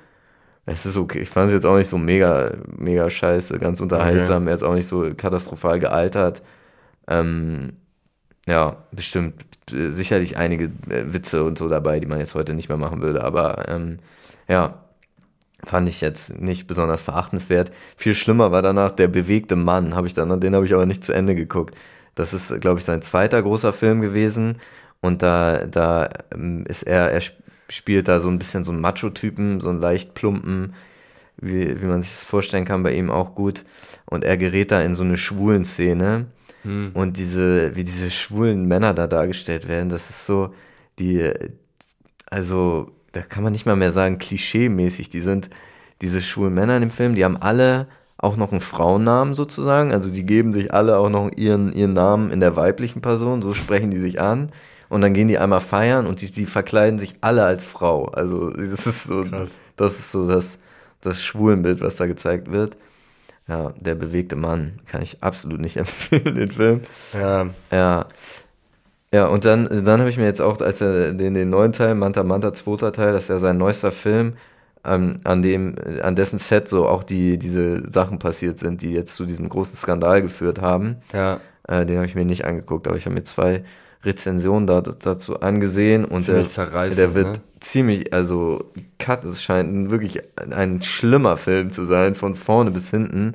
es ist okay. Ich fand es jetzt auch nicht so mega, mega scheiße, ganz unterhaltsam. Okay. Er ist auch nicht so katastrophal gealtert. Ähm, ja, bestimmt äh, sicherlich einige äh, Witze und so dabei, die man jetzt heute nicht mehr machen würde. Aber ähm, ja, fand ich jetzt nicht besonders verachtenswert. Viel schlimmer war danach der bewegte Mann, habe ich dann, den habe ich aber nicht zu Ende geguckt. Das ist, glaube ich, sein zweiter großer Film gewesen. Und da, da ähm, ist er, er spielt da so ein bisschen so einen Macho-Typen, so einen leicht plumpen, wie, wie man sich das vorstellen kann, bei ihm auch gut. Und er gerät da in so eine schwulen Szene. Hm. Und diese, wie diese schwulen Männer da dargestellt werden, das ist so, die, also, da kann man nicht mal mehr sagen, klischee-mäßig. Die sind, diese schwulen Männer in dem Film, die haben alle auch noch einen Frauennamen sozusagen. Also die geben sich alle auch noch ihren, ihren Namen in der weiblichen Person, so sprechen die sich an und dann gehen die einmal feiern und die, die verkleiden sich alle als Frau. Also das ist so, Krass. das ist so das, das Schwulenbild, was da gezeigt wird. Ja, der bewegte Mann kann ich absolut nicht empfehlen, den Film. Ja. Ja. Ja, und dann, dann habe ich mir jetzt auch, als er den, den neuen Teil, Manta Manta, zweiter Teil, das ist ja sein neuester Film, ähm, an dem, an dessen Set so auch die, diese Sachen passiert sind, die jetzt zu diesem großen Skandal geführt haben. Ja. Äh, den habe ich mir nicht angeguckt, aber ich habe mir zwei Rezension da, dazu angesehen und der, der wird ne? ziemlich, also Cut, es scheint wirklich ein schlimmer Film zu sein, von vorne bis hinten.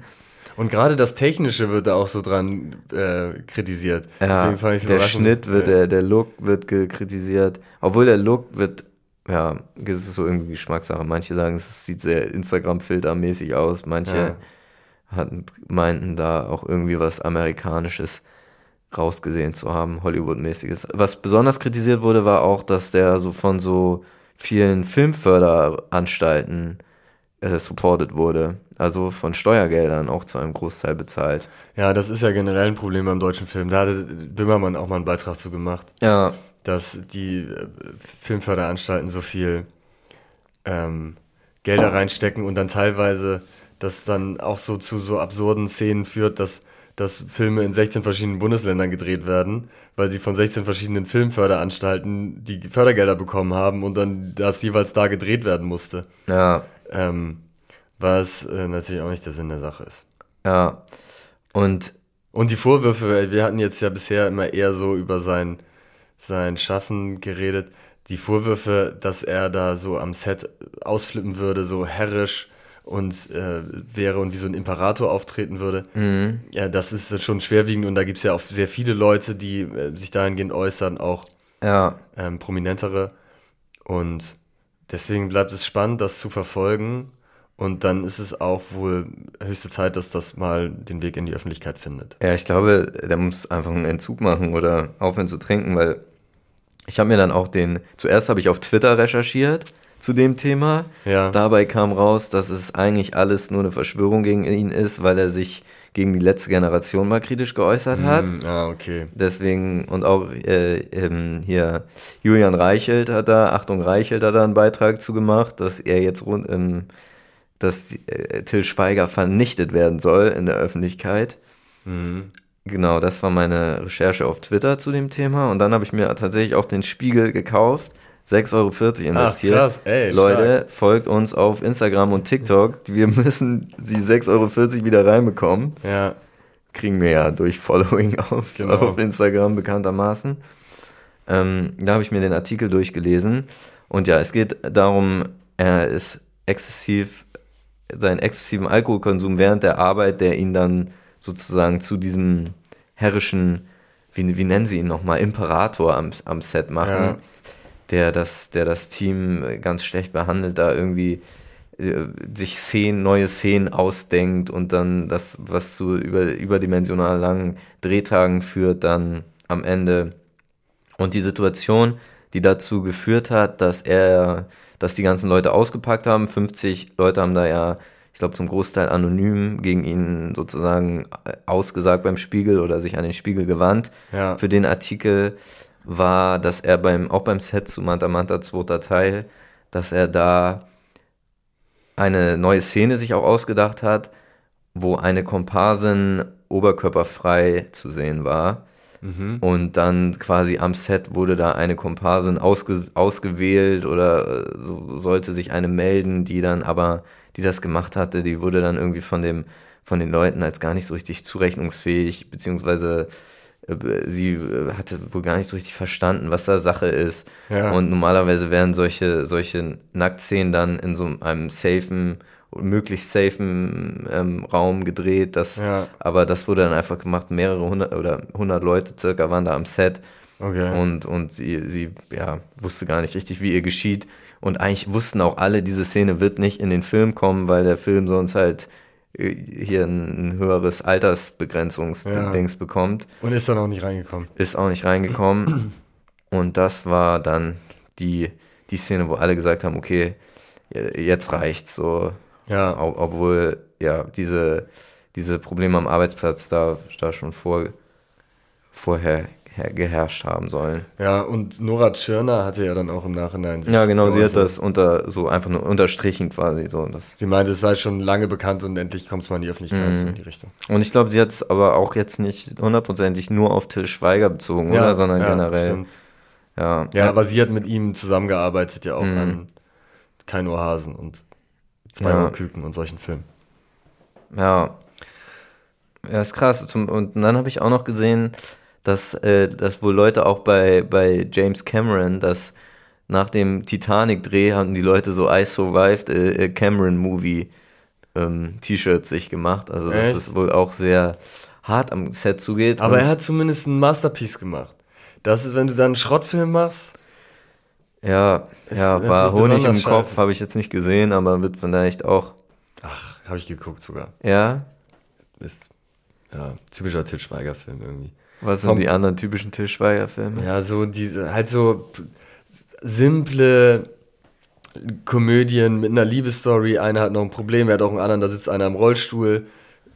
Und gerade das Technische wird da auch so dran äh, kritisiert. Ja, der Schnitt wird, der, der Look wird kritisiert. Obwohl der Look wird, ja, es ist so irgendwie Geschmackssache. Manche sagen, es sieht sehr Instagram-Filter-mäßig aus. Manche ja. hatten, meinten da auch irgendwie was Amerikanisches rausgesehen zu haben, Hollywood-mäßiges. Was besonders kritisiert wurde, war auch, dass der so von so vielen Filmförderanstalten äh, supported wurde. Also von Steuergeldern auch zu einem Großteil bezahlt. Ja, das ist ja generell ein Problem beim deutschen Film. Da hatte Böhmermann auch mal einen Beitrag zu gemacht. Ja. Dass die äh, Filmförderanstalten so viel ähm, Gelder reinstecken und dann teilweise das dann auch so zu so absurden Szenen führt, dass dass Filme in 16 verschiedenen Bundesländern gedreht werden, weil sie von 16 verschiedenen Filmförderanstalten die Fördergelder bekommen haben und dann das jeweils da gedreht werden musste. Ja. Ähm, was äh, natürlich auch nicht der Sinn der Sache ist. Ja. Und. Und die Vorwürfe, wir hatten jetzt ja bisher immer eher so über sein, sein Schaffen geredet. Die Vorwürfe, dass er da so am Set ausflippen würde, so herrisch und äh, wäre und wie so ein Imperator auftreten würde. Mhm. Ja, das ist schon schwerwiegend und da gibt es ja auch sehr viele Leute, die äh, sich dahingehend äußern, auch ja. ähm, prominentere. Und deswegen bleibt es spannend, das zu verfolgen. Und dann ist es auch wohl höchste Zeit, dass das mal den Weg in die Öffentlichkeit findet. Ja, ich glaube, der muss einfach einen Entzug machen oder aufhören zu trinken, weil ich habe mir dann auch den, zuerst habe ich auf Twitter recherchiert zu dem Thema. Ja. Dabei kam raus, dass es eigentlich alles nur eine Verschwörung gegen ihn ist, weil er sich gegen die letzte Generation mal kritisch geäußert hat. Mm, ah, okay. Deswegen, und auch äh, ähm, hier Julian Reichelt hat da, Achtung Reichelt hat da einen Beitrag zu gemacht, dass er jetzt rund, ähm, dass äh, Till Schweiger vernichtet werden soll in der Öffentlichkeit. Mhm. Genau, das war meine Recherche auf Twitter zu dem Thema. Und dann habe ich mir tatsächlich auch den Spiegel gekauft 6,40 Euro investiert. Ach, krass, ey, Leute, stark. folgt uns auf Instagram und TikTok. Wir müssen die 6,40 Euro wieder reinbekommen. Ja. Kriegen wir ja durch Following auf, genau. auf Instagram bekanntermaßen. Ähm, da habe ich mir den Artikel durchgelesen. Und ja, es geht darum, er ist exzessiv, seinen exzessiven Alkoholkonsum während der Arbeit, der ihn dann sozusagen zu diesem herrischen, wie, wie nennen sie ihn nochmal, Imperator am, am Set machen. Ja der das, der das Team ganz schlecht behandelt, da irgendwie äh, sich Szenen, neue Szenen ausdenkt und dann das, was zu über, überdimensional langen Drehtagen führt, dann am Ende. Und die Situation, die dazu geführt hat, dass er, dass die ganzen Leute ausgepackt haben, 50 Leute haben da ja, ich glaube zum Großteil anonym gegen ihn sozusagen ausgesagt beim Spiegel oder sich an den Spiegel gewandt. Ja. Für den Artikel war, dass er beim, auch beim Set zu Manta Manta zweiter Teil, dass er da eine neue Szene sich auch ausgedacht hat, wo eine Komparsin oberkörperfrei zu sehen war. Mhm. Und dann quasi am Set wurde da eine Komparsin ausge, ausgewählt oder äh, so, sollte sich eine melden, die dann aber, die das gemacht hatte, die wurde dann irgendwie von dem, von den Leuten als gar nicht so richtig zurechnungsfähig, beziehungsweise sie äh, hatte wohl gar nicht so richtig verstanden, was da Sache ist. Ja. Und normalerweise werden solche, solche Nacktszenen dann in so einem safen, möglichst safen ähm, Raum gedreht. Das, Ja. Aber das wurde dann einfach gemacht. Mehrere hundert oder hundert Leute circa waren da am Set. Okay. Und, und sie, sie ja, wusste gar nicht richtig, wie ihr geschieht. Und eigentlich wussten auch alle, diese Szene wird nicht in den Film kommen, weil der Film sonst halt äh, hier ein, höheres Altersbegrenzungsdings Ja. bekommt. Und ist dann auch nicht reingekommen. Ist auch nicht reingekommen. Und das war dann die, die Szene, wo alle gesagt haben, okay, jetzt reicht's so. Ja. Ob- Obwohl, ja, diese, diese Probleme am Arbeitsplatz da, da schon vor, vorher her- geherrscht haben sollen. Ja, und Nora Tschirner hatte ja dann auch im Nachhinein Ja, genau, sie hat das unter, so einfach nur unterstrichen quasi, so. Das. Sie meinte, es sei schon lange bekannt und endlich kommt es mal in die Öffentlichkeit, Mhm. so in die Richtung. Und ich glaube, sie hat es aber auch jetzt nicht hundertprozentig nur auf Till Schweiger bezogen, oder? Sondern ja, generell. Stimmt. Ja. Ja, aber sie hat mit ihm zusammengearbeitet, ja auch Mhm. an Kein Ohrhasen und Zwei Ja. Ohrküken und solchen Filmen. Ja. Ja, ist krass. Und dann habe ich auch noch gesehen, dass, äh, dass wohl Leute auch bei, bei James Cameron, dass nach dem Titanic-Dreh haben die Leute so I Survived a Cameron-Movie ähm, T-Shirts sich gemacht. Also dass Echt? es wohl auch sehr hart am Set zugeht. Aber er hat zumindest ein Masterpiece gemacht. Das ist, wenn du dann einen Schrottfilm machst, ja, Ist ja, war Honig im Kopf, habe ich jetzt nicht gesehen, aber wird vielleicht auch. ach, habe ich geguckt sogar. Ja, Ist, ja, typischer Til Schweiger-Film irgendwie. Was sind die anderen typischen Til Schweiger-Filme? Ja, so diese, halt so simple Komödien mit einer Liebesstory. Einer hat noch ein Problem, er hat auch einen anderen, da sitzt einer im Rollstuhl.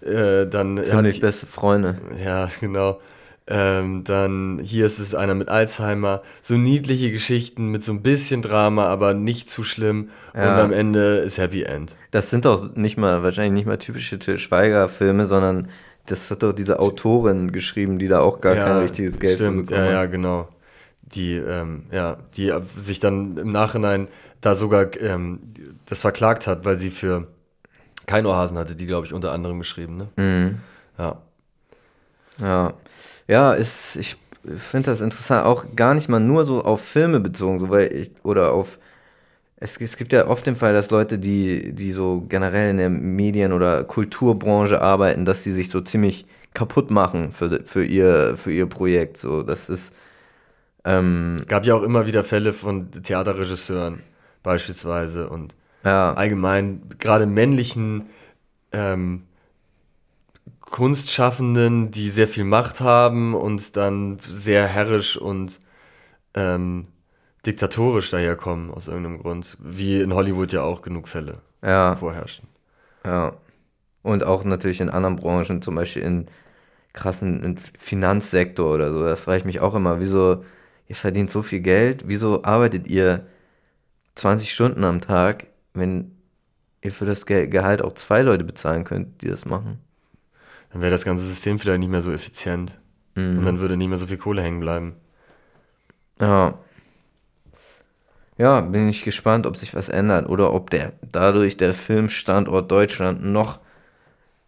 Äh, dann Ziemlich hat, beste Freunde. ja, genau. Ähm, dann hier ist es einer mit Alzheimer. So niedliche Geschichten mit so ein bisschen Drama, aber nicht zu schlimm. Ja. Und am Ende ist Happy End. Das sind doch nicht mal, wahrscheinlich nicht mal typische Til Schweiger-Filme, sondern das hat doch diese Autorin geschrieben, die da auch gar kein richtiges Geld für stimmt, bekommen ja, ja, hat. genau. Die, ähm, ja, die sich dann im Nachhinein da sogar ähm, das verklagt hat, weil sie für kein Ohrhasen hatte, die, glaube ich, unter anderem geschrieben, ne? Mhm. Ja. Ja, ja ist, ich finde das interessant, auch gar nicht mal nur so auf Filme bezogen, so weil ich, oder auf, es, es gibt ja oft den Fall, dass Leute, die, die so generell in der Medien- oder Kulturbranche arbeiten, dass die sich so ziemlich kaputt machen für, für, ihr, für ihr Projekt, so, das ist, ähm, Gab ja auch immer wieder Fälle von Theaterregisseuren beispielsweise und ja, allgemein gerade männlichen ähm, Kunstschaffenden, die sehr viel Macht haben und dann sehr herrisch und ähm, diktatorisch daherkommen aus irgendeinem Grund. Wie in Hollywood ja auch genug Fälle ja. vorherrschen. Ja. Und auch natürlich in anderen Branchen, zum Beispiel in krassen im Finanzsektor oder so. Da frage ich mich auch immer, wieso, ihr verdient so viel Geld, wieso arbeitet ihr 20 Stunden am Tag, wenn ihr für das Ge Gehalt auch zwei Leute bezahlen könnt, die das machen? Dann wäre das ganze System vielleicht nicht mehr so effizient. Und Mhm. dann würde nicht mehr so viel Kohle hängen bleiben. Ja. Ja, bin ich gespannt, ob sich was ändert oder ob der dadurch der Filmstandort Deutschland noch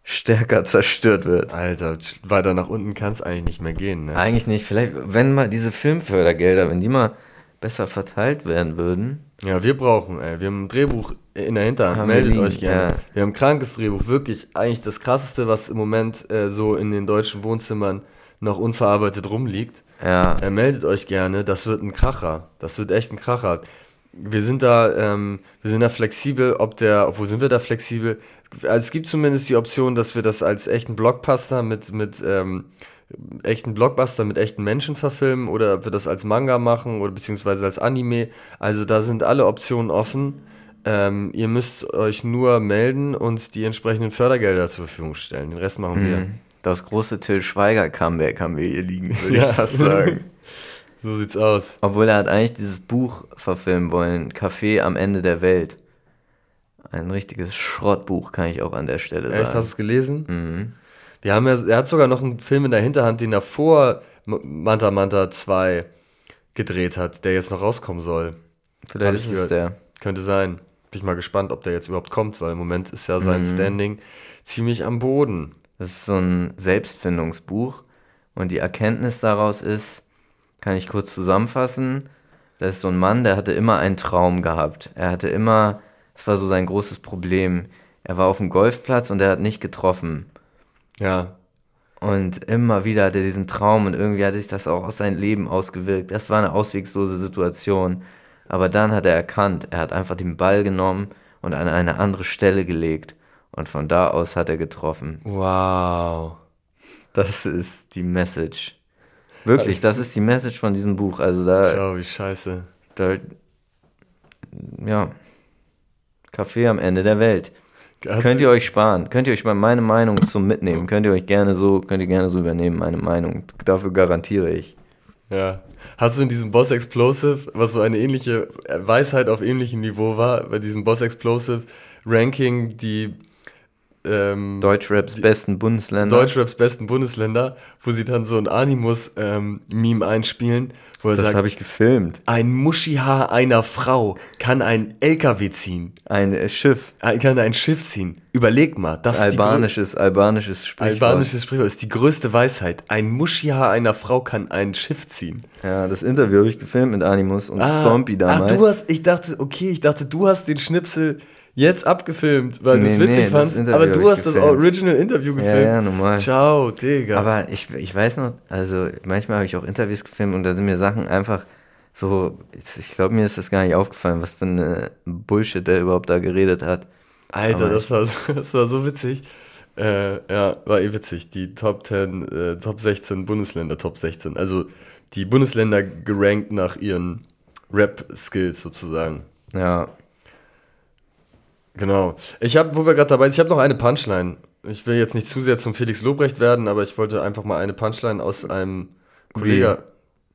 stärker zerstört wird. Alter, weiter nach unten kann es eigentlich nicht mehr gehen. Ne? Eigentlich nicht. Vielleicht, wenn mal diese Filmfördergelder, wenn die mal besser verteilt werden würden. Ja, wir brauchen, ey. Wir haben ein Drehbuch in der Hinterhand. Meldet liegen, euch gerne. ja. Wir haben ein krankes Drehbuch. Wirklich eigentlich das krasseste, was im Moment äh, so in den deutschen Wohnzimmern noch unverarbeitet rumliegt. Ja, Äh, meldet euch gerne. Das wird ein Kracher. Das wird echt ein Kracher. wir sind da, ähm, wir sind da flexibel, ob der, wo sind wir da flexibel? Also es gibt zumindest die Option, dass wir das als echten Blockbuster mit, mit ähm, echten Blockbuster mit echten Menschen verfilmen oder ob wir das als Manga machen oder beziehungsweise als Anime. Also da sind alle Optionen offen. Ähm, ihr müsst euch nur melden und die entsprechenden Fördergelder zur Verfügung stellen. Den Rest machen wir. Das große Till Schweiger Comeback haben wir hier liegen, würde Ja. ich fast sagen. So sieht's aus. Obwohl er hat eigentlich dieses Buch verfilmen wollen, Café am Ende der Welt. Ein richtiges Schrottbuch, kann ich auch an der Stelle Echt, hast du sagen. es gelesen? Mhm. Wir haben ja, er hat sogar noch einen Film in der Hinterhand, den er vor Manta Manta 2 gedreht hat, der jetzt noch rauskommen soll. Vielleicht Hab ist es der. Könnte sein. Bin ich mal gespannt, ob der jetzt überhaupt kommt, weil im Moment ist ja sein Mhm. Standing ziemlich am Boden. Das ist so ein Selbstfindungsbuch. Und die Erkenntnis daraus ist, kann ich kurz zusammenfassen, das ist so ein Mann, der hatte immer einen Traum gehabt. Er hatte immer, das war so sein großes Problem. Er war auf dem Golfplatz und er hat nicht getroffen. Ja, Und immer wieder hat er diesen Traum und irgendwie hat sich das auch aus seinem Leben ausgewirkt. Das war eine auswegslose Situation. Aber dann hat er erkannt, er hat einfach den Ball genommen und an eine andere Stelle gelegt. Und von da aus hat er getroffen. wow. Das ist die Message. Wirklich, das ist die Message von diesem Buch. Also da, Schau, wie scheiße. da ja, Kaffee am Ende der Welt. Hast Könnt du- ihr euch sparen? Könnt ihr euch mal meine Meinung zum Mitnehmen? Könnt ihr euch gerne so, könnt ihr gerne so übernehmen, meine Meinung. Dafür garantiere ich. Ja. Hast du in diesem Boss Explosive, was so eine ähnliche Weisheit auf ähnlichem Niveau war, bei diesem Boss Explosive Ranking die ähm, Deutschraps besten Bundesländer. Deutschraps besten Bundesländer, wo sie dann so ein Animus-Meme einspielen, wo er das sagt, habe ich gefilmt. ein Muschihaar einer Frau kann ein LKW ziehen, Ein äh, Schiff. ein- kann ein Schiff ziehen. Überleg mal, das ist die grö- Albanisches, albanisches Sprichwort. albanisches Sprichwort ist die größte Weisheit. Ein Muschihaar einer Frau kann ein Schiff ziehen. Ja, das Interview habe ich gefilmt mit Animus und Stompy damals. Ah, du hast, ich dachte, okay, ich dachte, du hast den Schnipsel jetzt abgefilmt, weil du es Nee, witzig nee, das fandst, aber du hast das gefilmt. Original Interview gefilmt. ja, normal. Ciao, Digga. Aber ich, ich weiß noch, also manchmal habe ich auch Interviews gefilmt und da sind mir Sachen einfach so, ich, ich glaube, mir ist das gar nicht aufgefallen, was für eine Bullshit der überhaupt da geredet hat. Alter, aber das war, so- das war so witzig. Äh, ja, war eh witzig. Die Top 10, äh, Top 16 Bundesländer, Top 16. Also die Bundesländer gerankt nach ihren Rap-Skills sozusagen. Ja, Genau. Ich habe, wo wir gerade dabei sind, ich habe noch eine Punchline. Ich will jetzt nicht zu sehr zum Felix Lobrecht werden, aber ich wollte einfach mal eine Punchline aus einem Kollege.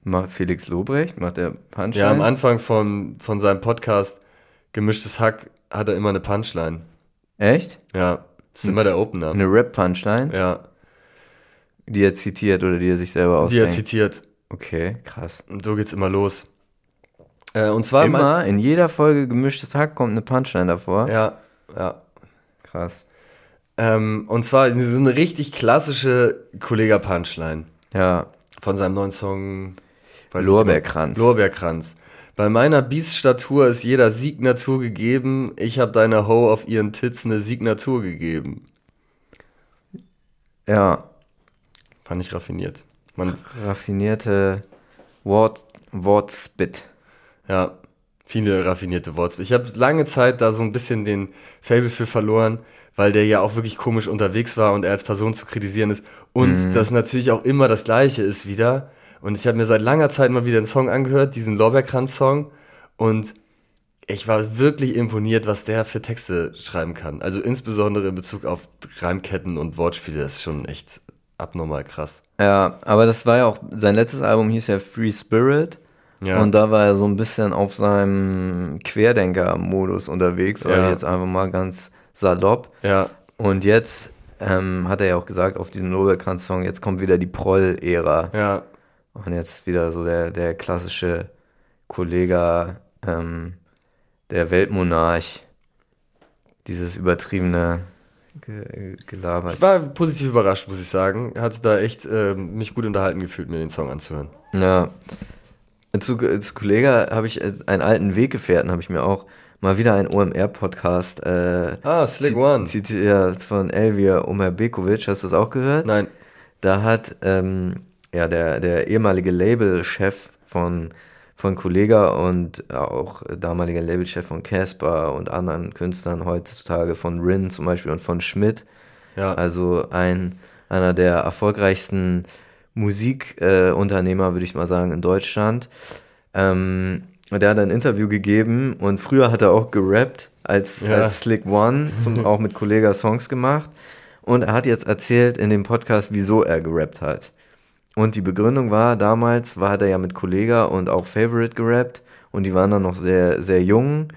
macht Felix Lobrecht, macht der Punchline. Ja, am Anfang von, von seinem Podcast Gemischtes Hack hat er immer eine Punchline. Echt? Ja, das ist immer der Opener. Eine Rap-Punchline, Ja, die er zitiert oder die er sich selber die er ausdenkt. zitiert. okay, krass. Und so geht's immer los. Äh, und zwar Immer, in jeder Folge gemischtes Hack kommt eine Punchline davor. Ja, ja. Krass. Ähm, und zwar so eine richtig klassische Kollega-Punchline Ja, von seinem neuen Song Lorbeerkranz. Lorbeerkranz. Bei meiner Bieststatur ist jeder Signatur gegeben. Ich hab deiner Ho auf ihren Tits eine Signatur gegeben. ja, Fand ich raffiniert. Man, raffinierte Wort, Wortspit. Ja, viele raffinierte Worte. Ich habe lange Zeit da so ein bisschen den Fable für verloren, weil der ja auch wirklich komisch unterwegs war und er als Person zu kritisieren ist. Und das natürlich auch immer das Gleiche ist wieder. Und ich habe mir seit langer Zeit mal wieder einen Song angehört, diesen Lorbeerkranz-Song. Und ich war wirklich imponiert, was der für Texte schreiben kann. Also insbesondere in Bezug auf Reimketten und Wortspiele. Das ist schon echt abnormal krass. Ja, aber das war ja auch, sein letztes Album hieß ja Free Spirit. Ja. Und da war er so ein bisschen auf seinem Querdenker-Modus unterwegs, Ja. jetzt einfach mal ganz salopp. ja, Und jetzt ähm, hat er ja auch gesagt auf diesem Lorbeerkranz-Song, jetzt kommt wieder die Proll-Ära. ja, Und jetzt wieder so der, der klassische Kollege, ähm, der Weltmonarch. Dieses übertriebene Ge Gelaber. Ich war positiv überrascht, muss ich sagen. Hat da echt ähm, mich gut unterhalten gefühlt, mir den Song anzuhören. Ja. Zu, zu Kollege habe ich äh, einen alten Weggefährten, habe ich mir auch mal wieder einen OMR-Podcast äh, Ah, Slick zit- One. zitiert von Elvir Omer Bekovic. Hast du das auch gehört? Nein. Da hat ähm, ja der, der ehemalige Labelchef von, von Kollega und auch damaliger Labelchef von Casper und anderen Künstlern heutzutage von Rin zum Beispiel und von Schmidt. Ja. Also ein, einer der erfolgreichsten Musikunternehmer, äh, würde ich mal sagen, in Deutschland. Ähm, der hat ein Interview gegeben und früher hat er auch gerappt als, Ja. als Slick One, zum, auch mit Kollega Songs gemacht. Und er hat jetzt erzählt in dem Podcast, wieso er gerappt hat. Und die Begründung war, damals war hat er ja mit Kollega und auch Favorite gerappt und die waren dann noch sehr, sehr jung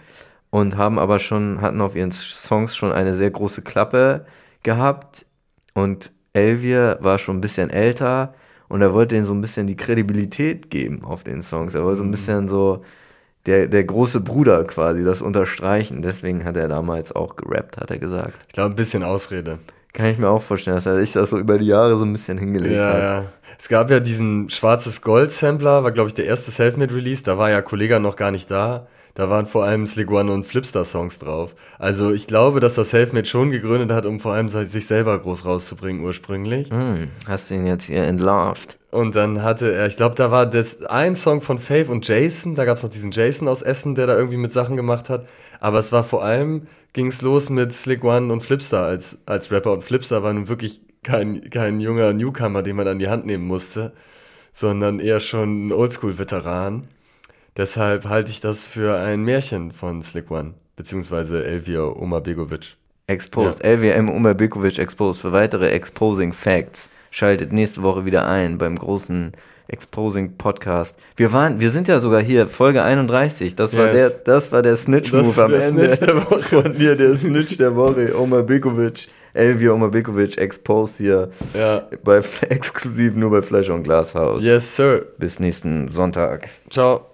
und haben aber schon, hatten auf ihren Songs schon eine sehr große Klappe gehabt und Elvier war schon ein bisschen älter und er wollte ihnen so ein bisschen die Kredibilität geben auf den Songs. Er wollte so ein bisschen so der, der große Bruder quasi das unterstreichen. Deswegen hat er damals auch gerappt, hat er gesagt. Ich glaube, ein bisschen Ausrede. Kann ich mir auch vorstellen, dass er sich das so über die Jahre so ein bisschen hingelegt Ja, hat. ja. Es gab ja diesen schwarzes Gold-Sampler, war, glaube ich, der erste Selfmade-Release. Da war ja Kollega noch gar nicht da. Da waren vor allem Slick One und Flipstar-Songs drauf. Also ich glaube, dass das Selfmade schon gegründet hat, um vor allem sich selber groß rauszubringen ursprünglich. Hm, hast du ihn jetzt hier entlarvt? Und dann hatte er, ich glaube, da war das ein Song von Faith und Jason. Da gab es noch diesen Jason aus Essen, der da irgendwie mit Sachen gemacht hat. Aber es war vor allem, ging es los mit Slick One und Flipstar als, als Rapper. Und Flipstar war nun wirklich kein, kein junger Newcomer, den man an die Hand nehmen musste, sondern eher schon ein Oldschool-Veteran. Deshalb halte ich das für ein Märchen von Slick One, beziehungsweise Elvir Omabegovic. Exposed. LWM Umar Bikovic Exposed. Für weitere Exposing Facts schaltet nächste Woche wieder ein beim großen Exposing Podcast. Wir waren, wir sind ja sogar hier, Folge 31. Das war Yes. der, das war der Snitch-Move war am der Ende. Snitch der Woche. Von dir, der Snitch der Woche. Elvia Omar Bikovic Exposed hier. Ja. Bei, exklusiv nur bei Fleisch und Glashaus. Yes, sir. Bis nächsten Sonntag. Ciao.